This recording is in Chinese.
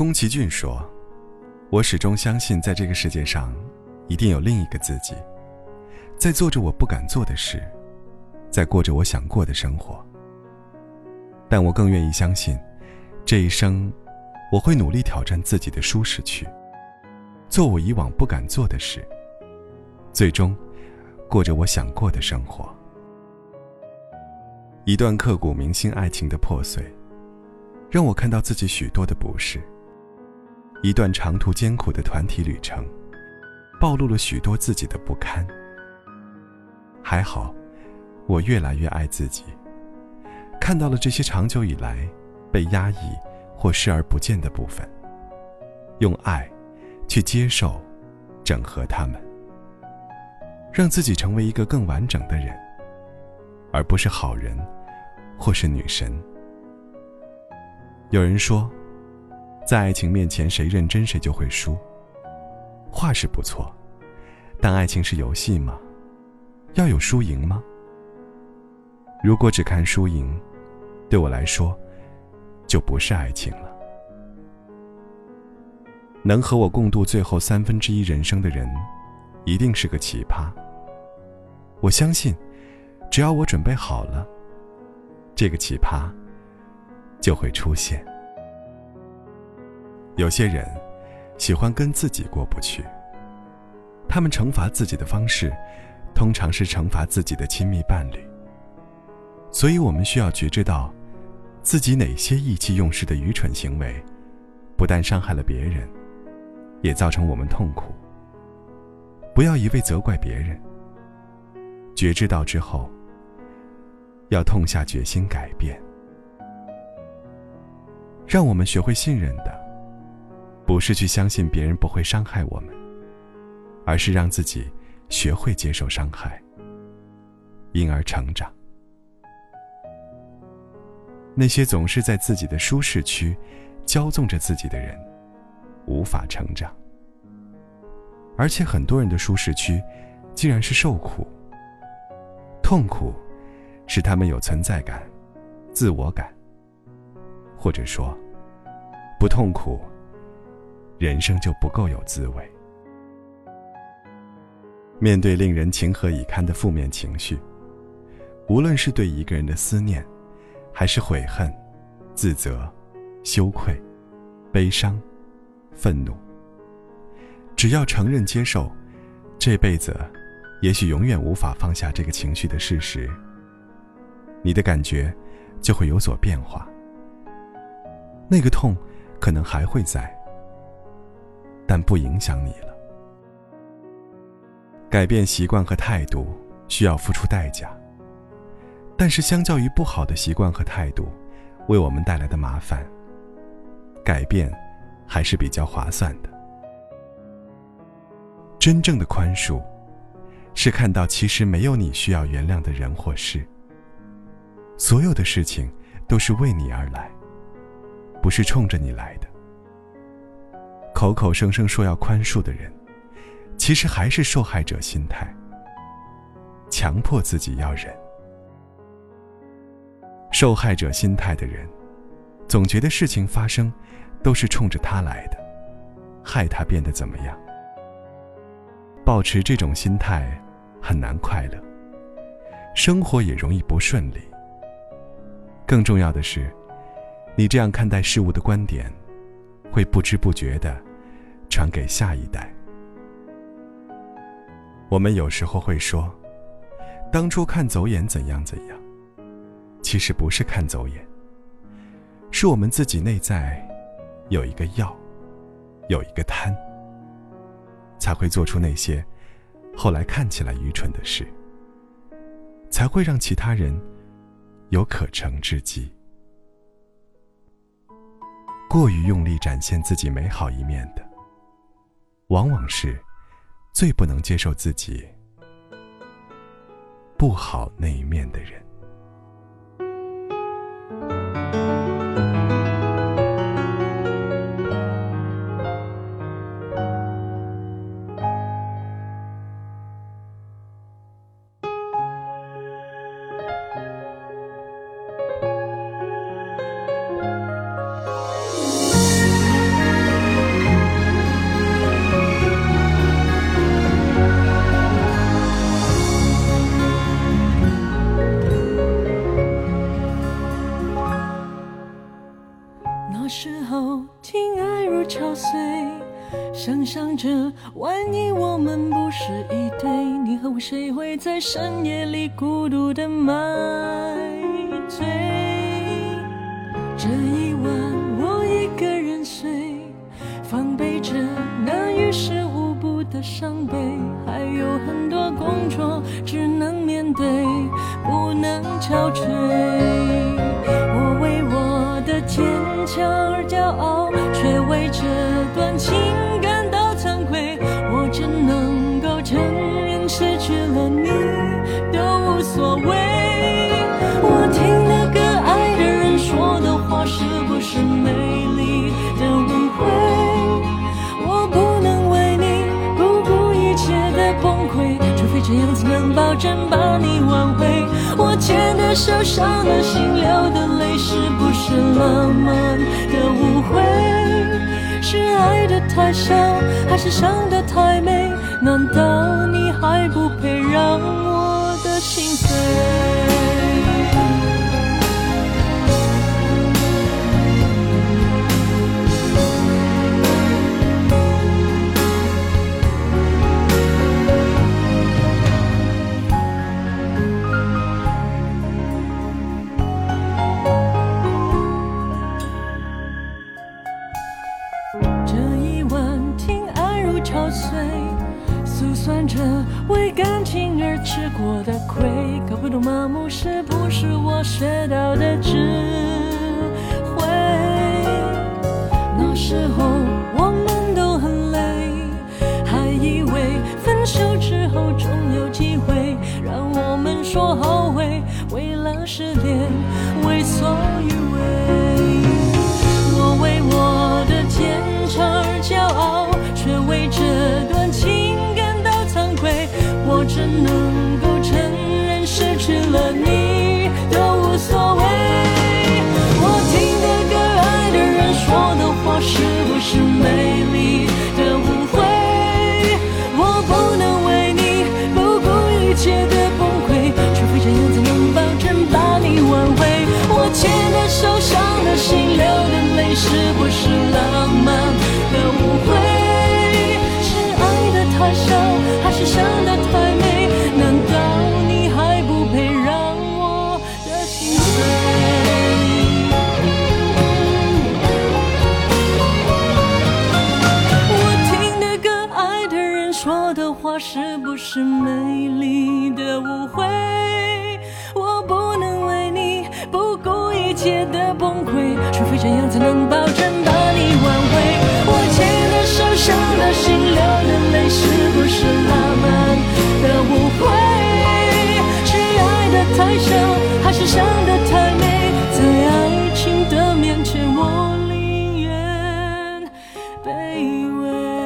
宫崎骏说：“我始终相信，在这个世界上，一定有另一个自己，在做着我不敢做的事，在过着我想过的生活。但我更愿意相信，这一生，我会努力挑战自己的舒适区，做我以往不敢做的事，最终，过着我想过的生活。一段刻骨铭心爱情的破碎，让我看到自己许多的不是。”一段长途艰苦的团体旅程，暴露了许多自己的不堪。还好，我越来越爱自己，看到了这些长久以来被压抑或视而不见的部分，用爱去接受、整合他们，让自己成为一个更完整的人，而不是好人或是女神。有人说。在爱情面前，谁认真谁就会输。话是不错，但爱情是游戏吗？要有输赢吗？如果只看输赢，对我来说，就不是爱情了。能和我共度最后三分之一人生的人，一定是个奇葩。我相信，只要我准备好了，这个奇葩就会出现。有些人喜欢跟自己过不去，他们惩罚自己的方式，通常是惩罚自己的亲密伴侣。所以，我们需要觉知到，自己哪些意气用事的愚蠢行为，不但伤害了别人，也造成我们痛苦。不要一味责怪别人，觉知到之后，要痛下决心改变。让我们学会信任的。不是去相信别人不会伤害我们，而是让自己学会接受伤害，因而成长。那些总是在自己的舒适区骄纵着自己的人，无法成长。而且很多人的舒适区，竟然是受苦、痛苦，使他们有存在感、自我感，或者说，不痛苦。人生就不够有滋味。面对令人情何以堪的负面情绪，无论是对一个人的思念，还是悔恨、自责、羞愧、悲伤、愤怒，只要承认接受，这辈子也许永远无法放下这个情绪的事实，你的感觉就会有所变化。那个痛，可能还会在。但不影响你了。改变习惯和态度需要付出代价，但是相较于不好的习惯和态度为我们带来的麻烦，改变还是比较划算的。真正的宽恕，是看到其实没有你需要原谅的人或事，所有的事情都是为你而来，不是冲着你来的。口口声声说要宽恕的人，其实还是受害者心态，强迫自己要忍。受害者心态的人，总觉得事情发生都是冲着他来的，害他变得怎么样。保持这种心态很难快乐，生活也容易不顺利。更重要的是，你这样看待事物的观点，会不知不觉的。传给下一代。我们有时候会说，当初看走眼怎样怎样，其实不是看走眼，是我们自己内在有一个要，有一个贪，才会做出那些后来看起来愚蠢的事，才会让其他人有可乘之机。过于用力展现自己美好一面的。往往是最不能接受自己不好那一面的人。时候听爱如潮水，想象着万一我们不是一对，你和我谁会在深夜里孤独的买醉？这一晚我一个人睡，防备着那于事无补的伤悲，还有很多工作只能面对，不能憔悴。我。坚强而骄傲，却为这段情感到惭愧。我只能够承认失去了你都无所谓。我听那个爱的人说的话，是不是美丽的误会？我不能为你不顾一切的崩溃，除非这样子能保证把你挽回。牵的手，伤的心，流的泪，是不是浪漫的误会？是爱的太少，还是伤的太美？难道吃过的亏，搞不懂麻木是不是我学到的智慧。那时候我们都很累，还以为分手之后总有机会，让我们说后悔，为了失恋为所欲为。我为我的坚强而骄傲，却为这。能够承认，失去了你都无所谓。我听的歌，爱的人说的话，是不是美丽的误会？我不能为你不顾一切的崩溃，除非这样才能保证把你挽回。我牵的手，伤的心，流的泪，是不是浪漫的误会？是爱的太少，还是是美丽的误会，我不能为你不顾一切的崩溃，除非这样才能保证把你挽回。我牵的手伤的心，流的泪，是不是浪漫的误会？是爱的太深，还是伤的太美？在爱情的面前，我宁愿卑微。